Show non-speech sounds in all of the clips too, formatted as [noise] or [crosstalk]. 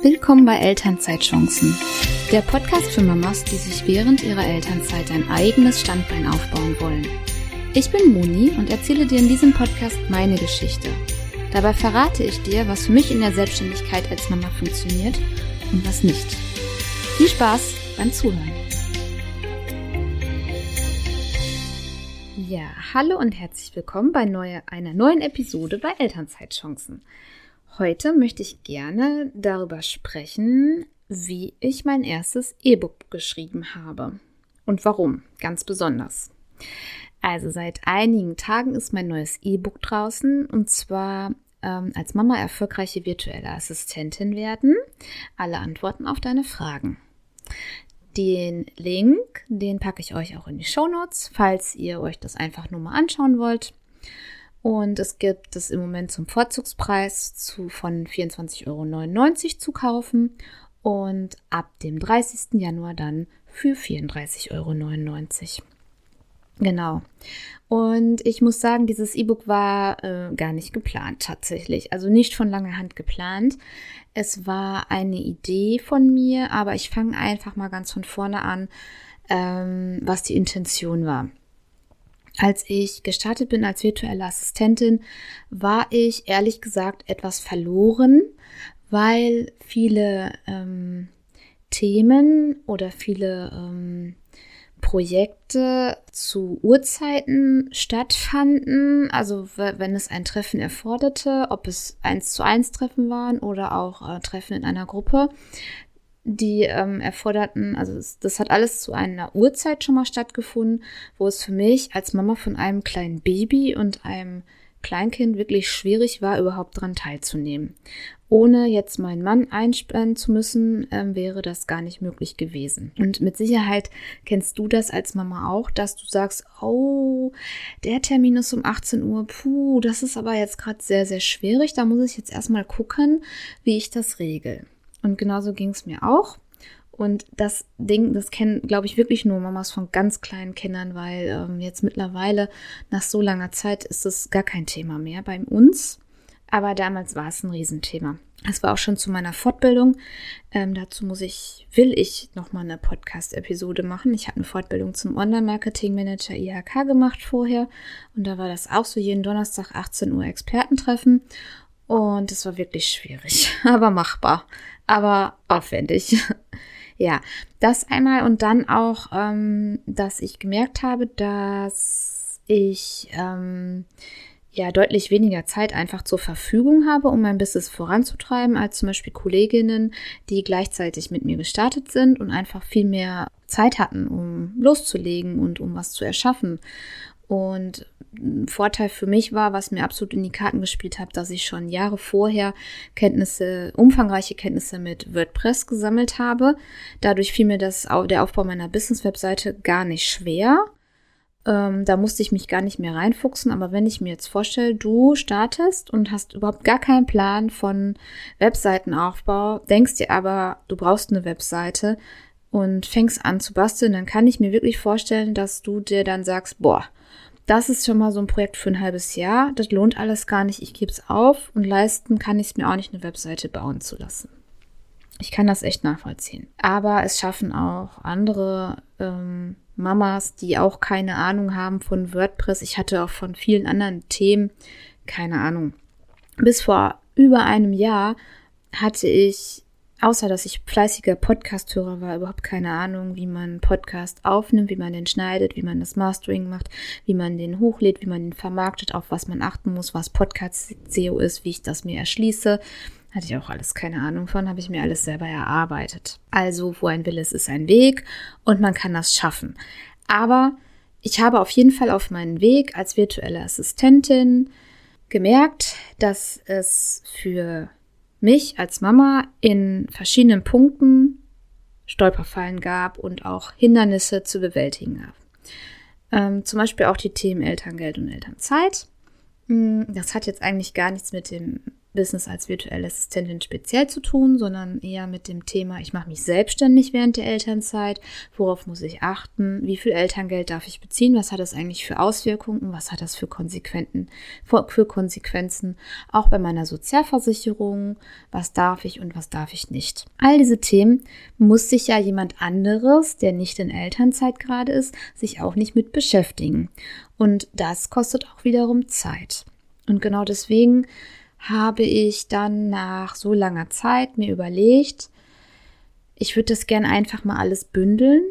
Willkommen bei Elternzeitchancen, der Podcast für Mamas, die sich während ihrer Elternzeit ein eigenes Standbein aufbauen wollen. Ich bin Moni und erzähle dir in diesem Podcast meine Geschichte. Dabei verrate ich dir, was für mich in der Selbstständigkeit als Mama funktioniert und was nicht. Viel Spaß beim Zuhören. Ja, hallo und herzlich willkommen bei neue, einer neuen Episode bei Elternzeitchancen. Heute möchte ich gerne darüber sprechen, wie ich mein erstes E-Book geschrieben habe und warum, ganz besonders. Also seit einigen Tagen ist mein neues E-Book draußen und zwar ähm, als Mama erfolgreiche virtuelle Assistentin werden. Alle Antworten auf deine Fragen. Den Link, den packe ich euch auch in die Show Notes, falls ihr euch das einfach nur mal anschauen wollt. Und es gibt es im Moment zum Vorzugspreis zu, von 24,99 Euro zu kaufen und ab dem 30. Januar dann für 34,99 Euro. Genau. Und ich muss sagen, dieses E-Book war äh, gar nicht geplant tatsächlich. Also nicht von langer Hand geplant. Es war eine Idee von mir, aber ich fange einfach mal ganz von vorne an, ähm, was die Intention war. Als ich gestartet bin als virtuelle Assistentin, war ich ehrlich gesagt etwas verloren, weil viele ähm, Themen oder viele ähm, Projekte zu Uhrzeiten stattfanden, also wenn es ein Treffen erforderte, ob es eins zu eins Treffen waren oder auch äh, Treffen in einer Gruppe, die ähm, erforderten, also das, das hat alles zu einer Uhrzeit schon mal stattgefunden, wo es für mich als Mama von einem kleinen Baby und einem Kleinkind wirklich schwierig war, überhaupt daran teilzunehmen. Ohne jetzt meinen Mann einspannen zu müssen, ähm, wäre das gar nicht möglich gewesen. Und mit Sicherheit kennst du das als Mama auch, dass du sagst, oh, der Termin ist um 18 Uhr, puh, das ist aber jetzt gerade sehr, sehr schwierig. Da muss ich jetzt erstmal gucken, wie ich das regel. Und genauso ging es mir auch. Und das Ding, das kennen, glaube ich, wirklich nur Mamas von ganz kleinen Kindern, weil ähm, jetzt mittlerweile nach so langer Zeit ist es gar kein Thema mehr bei uns. Aber damals war es ein Riesenthema. Es war auch schon zu meiner Fortbildung. Ähm, dazu muss ich, will ich nochmal eine Podcast-Episode machen. Ich habe eine Fortbildung zum Online-Marketing-Manager IHK gemacht vorher. Und da war das auch so jeden Donnerstag 18 Uhr Expertentreffen. Und es war wirklich schwierig, [laughs] aber machbar, aber aufwendig. [laughs] ja, das einmal und dann auch, ähm, dass ich gemerkt habe, dass ich ähm, ja deutlich weniger Zeit einfach zur Verfügung habe, um mein Business voranzutreiben, als zum Beispiel Kolleginnen, die gleichzeitig mit mir gestartet sind und einfach viel mehr Zeit hatten, um loszulegen und um was zu erschaffen. Und ein Vorteil für mich war, was mir absolut in die Karten gespielt hat, dass ich schon Jahre vorher Kenntnisse, umfangreiche Kenntnisse mit WordPress gesammelt habe. Dadurch fiel mir das, der Aufbau meiner Business-Webseite gar nicht schwer. Ähm, da musste ich mich gar nicht mehr reinfuchsen. Aber wenn ich mir jetzt vorstelle, du startest und hast überhaupt gar keinen Plan von Webseitenaufbau, denkst dir aber, du brauchst eine Webseite und fängst an zu basteln, dann kann ich mir wirklich vorstellen, dass du dir dann sagst, boah, das ist schon mal so ein Projekt für ein halbes Jahr. Das lohnt alles gar nicht. Ich gebe es auf und leisten kann ich es mir auch nicht, eine Webseite bauen zu lassen. Ich kann das echt nachvollziehen. Aber es schaffen auch andere ähm, Mamas, die auch keine Ahnung haben von WordPress. Ich hatte auch von vielen anderen Themen keine Ahnung. Bis vor über einem Jahr hatte ich außer dass ich fleißiger Podcast-Hörer war, überhaupt keine Ahnung, wie man Podcast aufnimmt, wie man den schneidet, wie man das Mastering macht, wie man den hochlädt, wie man den vermarktet, auf was man achten muss, was Podcast-SEO ist, wie ich das mir erschließe. Hatte ich auch alles keine Ahnung von, habe ich mir alles selber erarbeitet. Also, wo ein Wille ist, ist ein Weg und man kann das schaffen. Aber ich habe auf jeden Fall auf meinen Weg als virtuelle Assistentin gemerkt, dass es für mich als Mama in verschiedenen Punkten Stolperfallen gab und auch Hindernisse zu bewältigen gab. Ähm, zum Beispiel auch die Themen Elterngeld und Elternzeit. Hm, das hat jetzt eigentlich gar nichts mit dem Business als virtuelle Assistentin speziell zu tun, sondern eher mit dem Thema, ich mache mich selbstständig während der Elternzeit, worauf muss ich achten, wie viel Elterngeld darf ich beziehen, was hat das eigentlich für Auswirkungen, was hat das für, Konsequenten, für Konsequenzen, auch bei meiner Sozialversicherung, was darf ich und was darf ich nicht. All diese Themen muss sich ja jemand anderes, der nicht in Elternzeit gerade ist, sich auch nicht mit beschäftigen. Und das kostet auch wiederum Zeit. Und genau deswegen habe ich dann nach so langer Zeit mir überlegt, ich würde das gern einfach mal alles bündeln,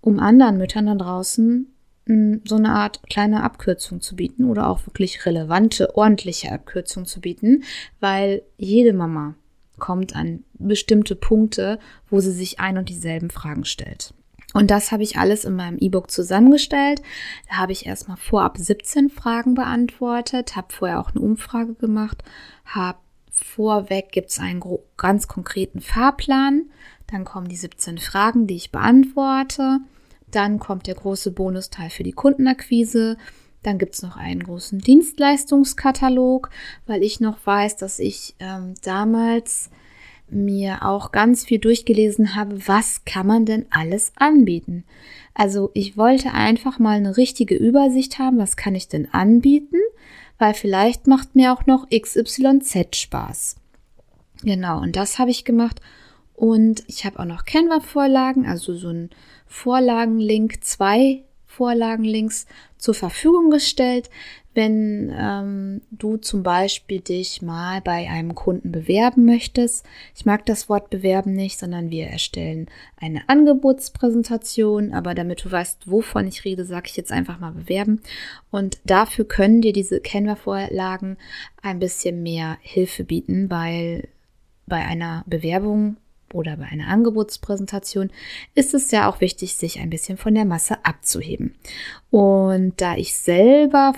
um anderen Müttern da draußen hm, so eine Art kleine Abkürzung zu bieten oder auch wirklich relevante, ordentliche Abkürzung zu bieten, weil jede Mama kommt an bestimmte Punkte, wo sie sich ein und dieselben Fragen stellt. Und das habe ich alles in meinem E-Book zusammengestellt. Da habe ich erstmal vorab 17 Fragen beantwortet, habe vorher auch eine Umfrage gemacht, habe vorweg gibt es einen ganz konkreten Fahrplan. Dann kommen die 17 Fragen, die ich beantworte. Dann kommt der große Bonusteil für die Kundenakquise. Dann gibt es noch einen großen Dienstleistungskatalog, weil ich noch weiß, dass ich ähm, damals mir auch ganz viel durchgelesen habe, was kann man denn alles anbieten. Also ich wollte einfach mal eine richtige Übersicht haben, was kann ich denn anbieten, weil vielleicht macht mir auch noch XYZ Spaß. Genau, und das habe ich gemacht. Und ich habe auch noch Canva-Vorlagen, also so ein Vorlagenlink, zwei Vorlagenlinks zur Verfügung gestellt, wenn ähm, du zum Beispiel dich mal bei einem Kunden bewerben möchtest. Ich mag das Wort bewerben nicht, sondern wir erstellen eine Angebotspräsentation. Aber damit du weißt, wovon ich rede, sage ich jetzt einfach mal bewerben. Und dafür können dir diese Canva-Vorlagen ein bisschen mehr Hilfe bieten, weil bei einer Bewerbung oder bei einer Angebotspräsentation ist es ja auch wichtig, sich ein bisschen von der Masse abzuheben. Und da ich selber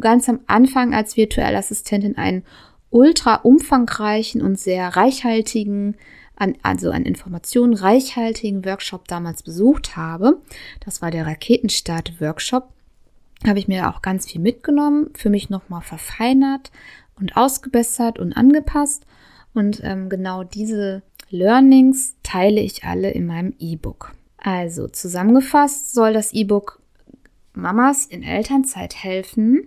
ganz am Anfang als virtuelle Assistentin einen ultra umfangreichen und sehr reichhaltigen, an, also an Informationen reichhaltigen Workshop damals besucht habe. Das war der Raketenstart-Workshop. Habe ich mir auch ganz viel mitgenommen, für mich nochmal verfeinert und ausgebessert und angepasst. Und ähm, genau diese Learnings teile ich alle in meinem E-Book. Also zusammengefasst soll das E-Book Mamas in Elternzeit helfen,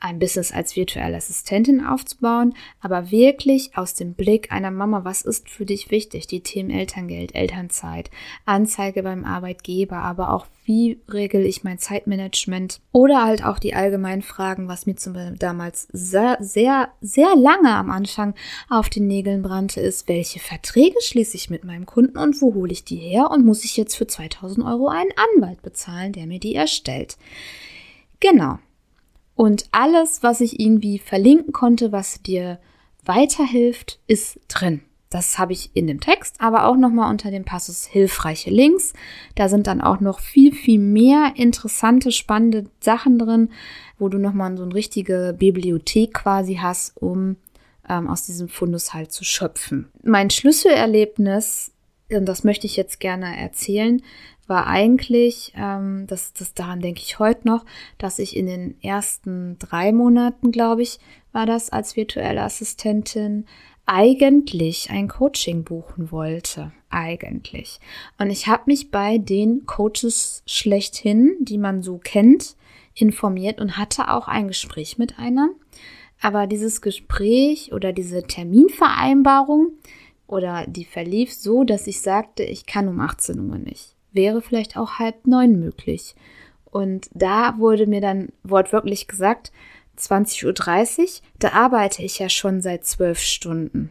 ein Business als virtuelle Assistentin aufzubauen, aber wirklich aus dem Blick einer Mama, was ist für dich wichtig? Die Themen Elterngeld, Elternzeit, Anzeige beim Arbeitgeber, aber auch wie regel ich mein Zeitmanagement oder halt auch die allgemeinen Fragen, was mir zum Beispiel damals sehr, sehr, sehr lange am Anfang auf den Nägeln brannte, ist, welche Verträge schließe ich mit meinem Kunden und wo hole ich die her und muss ich jetzt für 2000 Euro einen Anwalt bezahlen, der mir die erstellt? Genau. Und alles, was ich irgendwie verlinken konnte, was dir weiterhilft, ist drin. Das habe ich in dem Text, aber auch nochmal unter dem Passus hilfreiche Links. Da sind dann auch noch viel, viel mehr interessante, spannende Sachen drin, wo du nochmal so eine richtige Bibliothek quasi hast, um ähm, aus diesem Fundus halt zu schöpfen. Mein Schlüsselerlebnis, und das möchte ich jetzt gerne erzählen, war eigentlich, ähm, das, das daran denke ich heute noch, dass ich in den ersten drei Monaten, glaube ich, war das als virtuelle Assistentin, eigentlich ein Coaching buchen wollte. Eigentlich. Und ich habe mich bei den Coaches schlechthin, die man so kennt, informiert und hatte auch ein Gespräch mit einer. Aber dieses Gespräch oder diese Terminvereinbarung oder die verlief so, dass ich sagte, ich kann um 18 Uhr nicht wäre vielleicht auch halb neun möglich. Und da wurde mir dann wortwörtlich gesagt, 20.30 Uhr, da arbeite ich ja schon seit zwölf Stunden.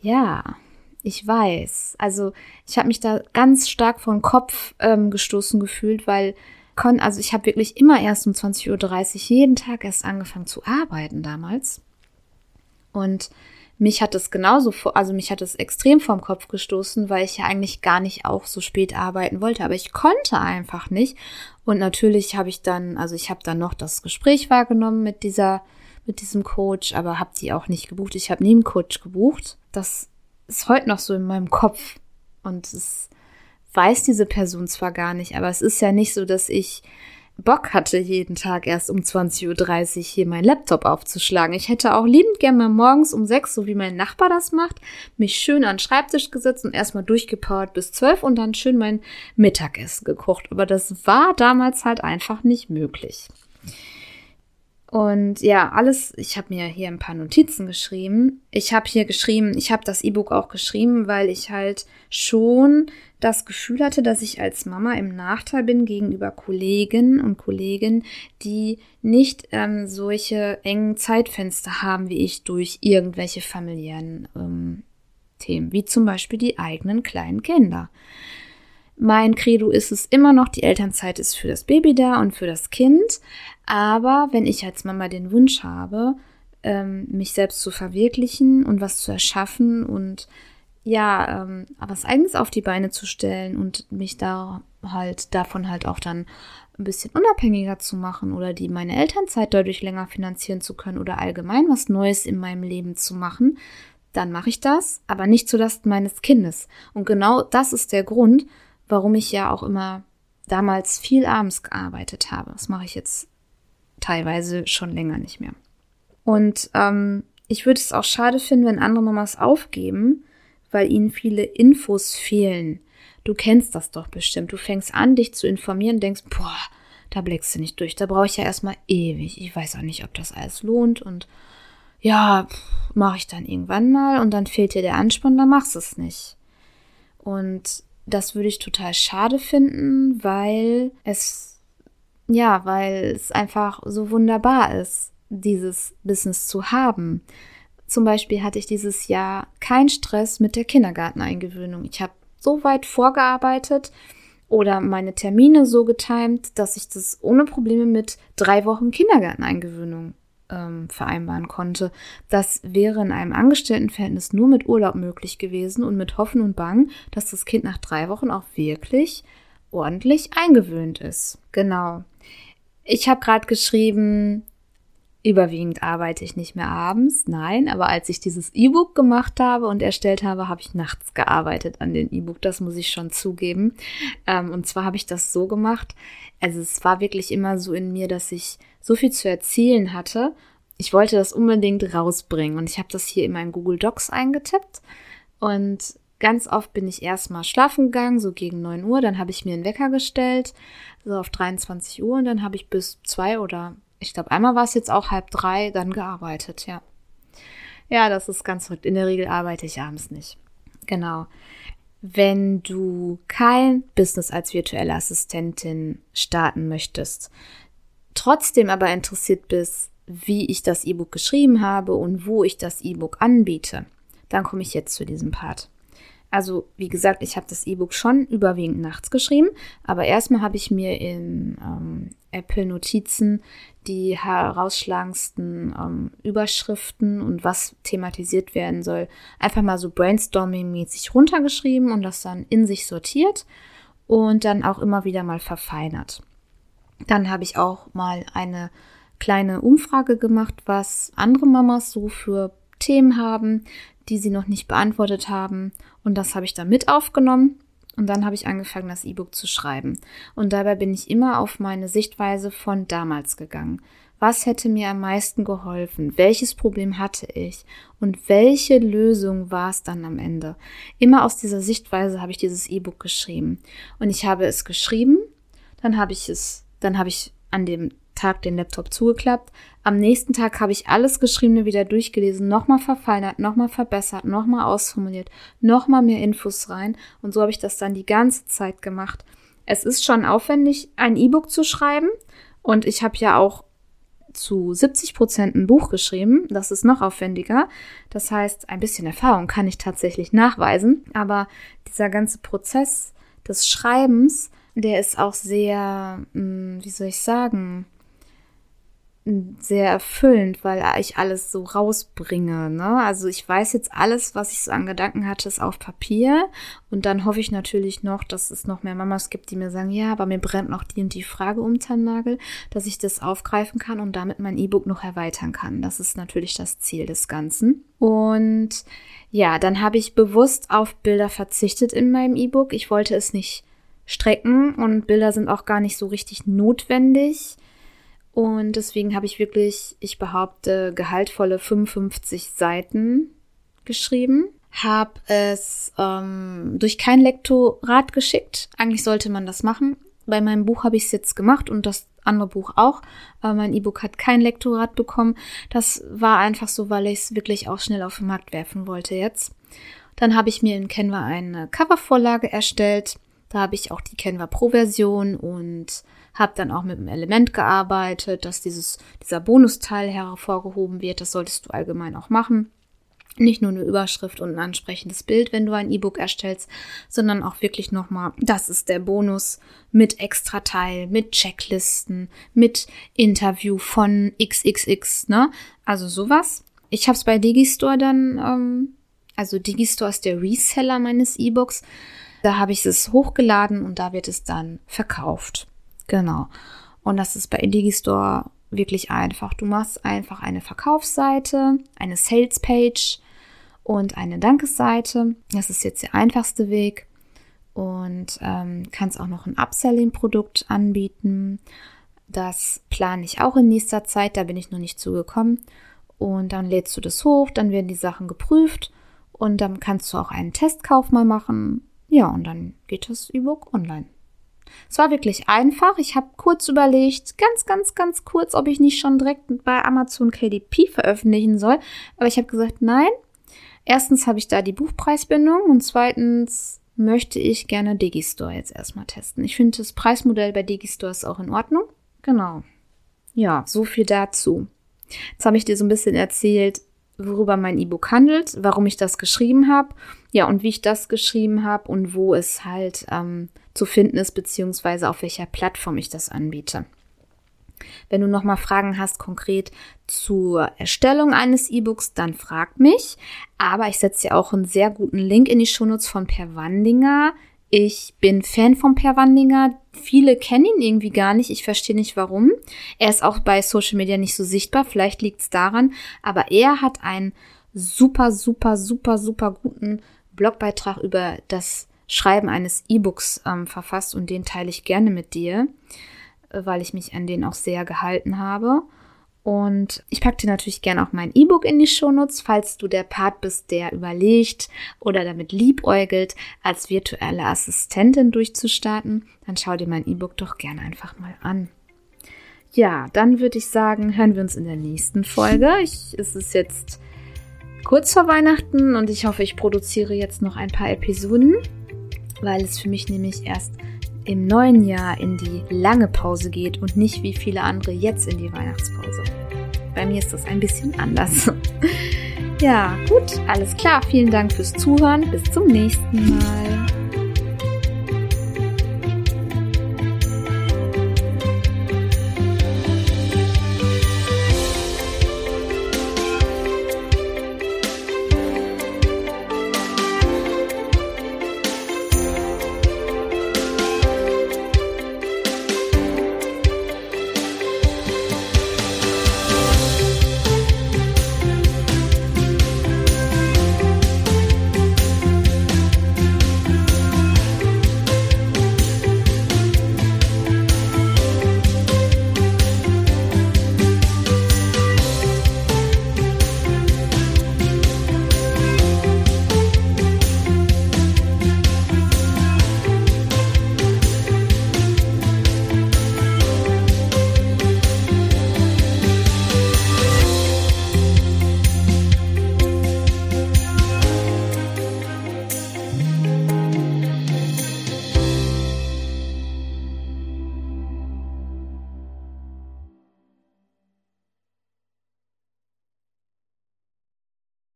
Ja, ich weiß. Also ich habe mich da ganz stark vor den Kopf ähm, gestoßen gefühlt, weil kon, also ich habe wirklich immer erst um 20.30 Uhr jeden Tag erst angefangen zu arbeiten damals. Und mich hat es genauso, also mich hat es extrem vom Kopf gestoßen, weil ich ja eigentlich gar nicht auch so spät arbeiten wollte, aber ich konnte einfach nicht. Und natürlich habe ich dann, also ich habe dann noch das Gespräch wahrgenommen mit dieser, mit diesem Coach, aber habe die auch nicht gebucht. Ich habe nie einen Coach gebucht. Das ist heute noch so in meinem Kopf und es weiß diese Person zwar gar nicht, aber es ist ja nicht so, dass ich Bock hatte, jeden Tag erst um 20.30 Uhr hier meinen Laptop aufzuschlagen. Ich hätte auch liebend gerne mal morgens um sechs, so wie mein Nachbar das macht, mich schön an den Schreibtisch gesetzt und erstmal durchgepowert bis zwölf und dann schön mein Mittagessen gekocht. Aber das war damals halt einfach nicht möglich. Und ja, alles, ich habe mir hier ein paar Notizen geschrieben. Ich habe hier geschrieben, ich habe das E-Book auch geschrieben, weil ich halt schon das Gefühl hatte, dass ich als Mama im Nachteil bin gegenüber Kollegen und Kollegen, die nicht ähm, solche engen Zeitfenster haben wie ich durch irgendwelche familiären ähm, Themen, wie zum Beispiel die eigenen kleinen Kinder. Mein Credo ist es immer noch, die Elternzeit ist für das Baby da und für das Kind. Aber wenn ich als Mama den Wunsch habe, ähm, mich selbst zu verwirklichen und was zu erschaffen und ja, ähm, was eigenes auf die Beine zu stellen und mich da halt davon halt auch dann ein bisschen unabhängiger zu machen oder die meine Elternzeit dadurch länger finanzieren zu können oder allgemein was Neues in meinem Leben zu machen, dann mache ich das, aber nicht zulasten meines Kindes. Und genau das ist der Grund, warum ich ja auch immer damals viel abends gearbeitet habe. Das mache ich jetzt teilweise schon länger nicht mehr. Und ähm, ich würde es auch schade finden, wenn andere Mamas aufgeben, weil ihnen viele Infos fehlen. Du kennst das doch bestimmt. Du fängst an, dich zu informieren, denkst, boah, da blickst du nicht durch. Da brauche ich ja erstmal ewig. Ich weiß auch nicht, ob das alles lohnt und ja, mache ich dann irgendwann mal und dann fehlt dir der Anspann, dann machst du es nicht. Und das würde ich total schade finden, weil es, ja, weil es einfach so wunderbar ist, dieses Business zu haben. Zum Beispiel hatte ich dieses Jahr keinen Stress mit der Kindergarteneingewöhnung. Ich habe so weit vorgearbeitet oder meine Termine so getimt, dass ich das ohne Probleme mit drei Wochen Kindergarteneingewöhnung ähm, vereinbaren konnte. Das wäre in einem Angestelltenverhältnis nur mit Urlaub möglich gewesen und mit Hoffen und Bang, dass das Kind nach drei Wochen auch wirklich ordentlich eingewöhnt ist. Genau. Ich habe gerade geschrieben, Überwiegend arbeite ich nicht mehr abends, nein, aber als ich dieses E-Book gemacht habe und erstellt habe, habe ich nachts gearbeitet an dem E-Book, das muss ich schon zugeben. Ähm, und zwar habe ich das so gemacht, also es war wirklich immer so in mir, dass ich so viel zu erzählen hatte. Ich wollte das unbedingt rausbringen und ich habe das hier in meinen Google Docs eingetippt und ganz oft bin ich erstmal schlafen gegangen, so gegen 9 Uhr, dann habe ich mir einen Wecker gestellt, so auf 23 Uhr und dann habe ich bis zwei oder ich glaube, einmal war es jetzt auch halb drei, dann gearbeitet, ja. Ja, das ist ganz verrückt. In der Regel arbeite ich abends nicht. Genau. Wenn du kein Business als virtuelle Assistentin starten möchtest, trotzdem aber interessiert bist, wie ich das E-Book geschrieben habe und wo ich das E-Book anbiete, dann komme ich jetzt zu diesem Part. Also, wie gesagt, ich habe das E-Book schon überwiegend nachts geschrieben, aber erstmal habe ich mir in ähm, Apple Notizen die herausschlagendsten ähm, Überschriften und was thematisiert werden soll, einfach mal so brainstorming-mäßig runtergeschrieben und das dann in sich sortiert und dann auch immer wieder mal verfeinert. Dann habe ich auch mal eine kleine Umfrage gemacht, was andere Mamas so für Themen haben, die sie noch nicht beantwortet haben. Und das habe ich dann mit aufgenommen und dann habe ich angefangen, das E-Book zu schreiben. Und dabei bin ich immer auf meine Sichtweise von damals gegangen. Was hätte mir am meisten geholfen? Welches Problem hatte ich? Und welche Lösung war es dann am Ende? Immer aus dieser Sichtweise habe ich dieses E-Book geschrieben. Und ich habe es geschrieben, dann habe ich es, dann habe ich an dem Tag den Laptop zugeklappt. Am nächsten Tag habe ich alles Geschriebene wieder durchgelesen, nochmal verfeinert, nochmal verbessert, nochmal ausformuliert, nochmal mehr Infos rein. Und so habe ich das dann die ganze Zeit gemacht. Es ist schon aufwendig, ein E-Book zu schreiben. Und ich habe ja auch zu 70 Prozent ein Buch geschrieben. Das ist noch aufwendiger. Das heißt, ein bisschen Erfahrung kann ich tatsächlich nachweisen. Aber dieser ganze Prozess des Schreibens, der ist auch sehr, hm, wie soll ich sagen, sehr erfüllend, weil ich alles so rausbringe. Ne? Also ich weiß jetzt alles, was ich so an Gedanken hatte, ist auf Papier. Und dann hoffe ich natürlich noch, dass es noch mehr Mamas gibt, die mir sagen, ja, aber mir brennt noch die und die Frage um den Nagel, dass ich das aufgreifen kann und damit mein E-Book noch erweitern kann. Das ist natürlich das Ziel des Ganzen. Und ja, dann habe ich bewusst auf Bilder verzichtet in meinem E-Book. Ich wollte es nicht strecken und Bilder sind auch gar nicht so richtig notwendig. Und deswegen habe ich wirklich, ich behaupte, gehaltvolle 55 Seiten geschrieben. Habe es ähm, durch kein Lektorat geschickt. Eigentlich sollte man das machen. Bei meinem Buch habe ich es jetzt gemacht und das andere Buch auch. Aber mein E-Book hat kein Lektorat bekommen. Das war einfach so, weil ich es wirklich auch schnell auf den Markt werfen wollte jetzt. Dann habe ich mir in Canva eine Covervorlage erstellt. Da habe ich auch die Canva Pro-Version und habe dann auch mit einem Element gearbeitet, dass dieses, dieser Bonusteil hervorgehoben wird. Das solltest du allgemein auch machen. Nicht nur eine Überschrift und ein ansprechendes Bild, wenn du ein E-Book erstellst, sondern auch wirklich nochmal, das ist der Bonus mit Extrateil, mit Checklisten, mit Interview von XXX, ne? Also sowas. Ich habe es bei Digistore dann, ähm, also Digistore ist der Reseller meines E-Books. Da habe ich es hochgeladen und da wird es dann verkauft. Genau. Und das ist bei Digistore wirklich einfach. Du machst einfach eine Verkaufsseite, eine Sales Page und eine Dankesseite. Das ist jetzt der einfachste Weg. Und ähm, kannst auch noch ein Upselling-Produkt anbieten. Das plane ich auch in nächster Zeit, da bin ich noch nicht zugekommen. Und dann lädst du das hoch, dann werden die Sachen geprüft und dann kannst du auch einen Testkauf mal machen. Ja, und dann geht das E-Book online. Es war wirklich einfach. Ich habe kurz überlegt, ganz, ganz, ganz kurz, ob ich nicht schon direkt bei Amazon KDP veröffentlichen soll. Aber ich habe gesagt, nein. Erstens habe ich da die Buchpreisbindung und zweitens möchte ich gerne Digistore jetzt erstmal testen. Ich finde das Preismodell bei Digistore ist auch in Ordnung. Genau. Ja, so viel dazu. Jetzt habe ich dir so ein bisschen erzählt, worüber mein E-Book handelt, warum ich das geschrieben habe, ja, und wie ich das geschrieben habe und wo es halt ähm, zu finden ist, beziehungsweise auf welcher Plattform ich das anbiete. Wenn du nochmal Fragen hast konkret zur Erstellung eines E-Books, dann frag mich. Aber ich setze dir auch einen sehr guten Link in die Shownotes von Per Wandinger. Ich bin Fan von Per Wandinger. Viele kennen ihn irgendwie gar nicht. Ich verstehe nicht warum. Er ist auch bei Social Media nicht so sichtbar. Vielleicht liegt es daran. Aber er hat einen super, super, super, super guten Blogbeitrag über das Schreiben eines E-Books ähm, verfasst und den teile ich gerne mit dir, weil ich mich an den auch sehr gehalten habe. Und ich packe dir natürlich gerne auch mein E-Book in die Shownotes, falls du der Part bist, der überlegt oder damit liebäugelt, als virtuelle Assistentin durchzustarten, dann schau dir mein E-Book doch gerne einfach mal an. Ja, dann würde ich sagen, hören wir uns in der nächsten Folge. Ich, es ist jetzt kurz vor Weihnachten und ich hoffe, ich produziere jetzt noch ein paar Episoden, weil es für mich nämlich erst im neuen Jahr in die lange Pause geht und nicht wie viele andere jetzt in die Weihnachtspause. Bei mir ist das ein bisschen anders. [laughs] ja, gut, alles klar. Vielen Dank fürs Zuhören. Bis zum nächsten Mal.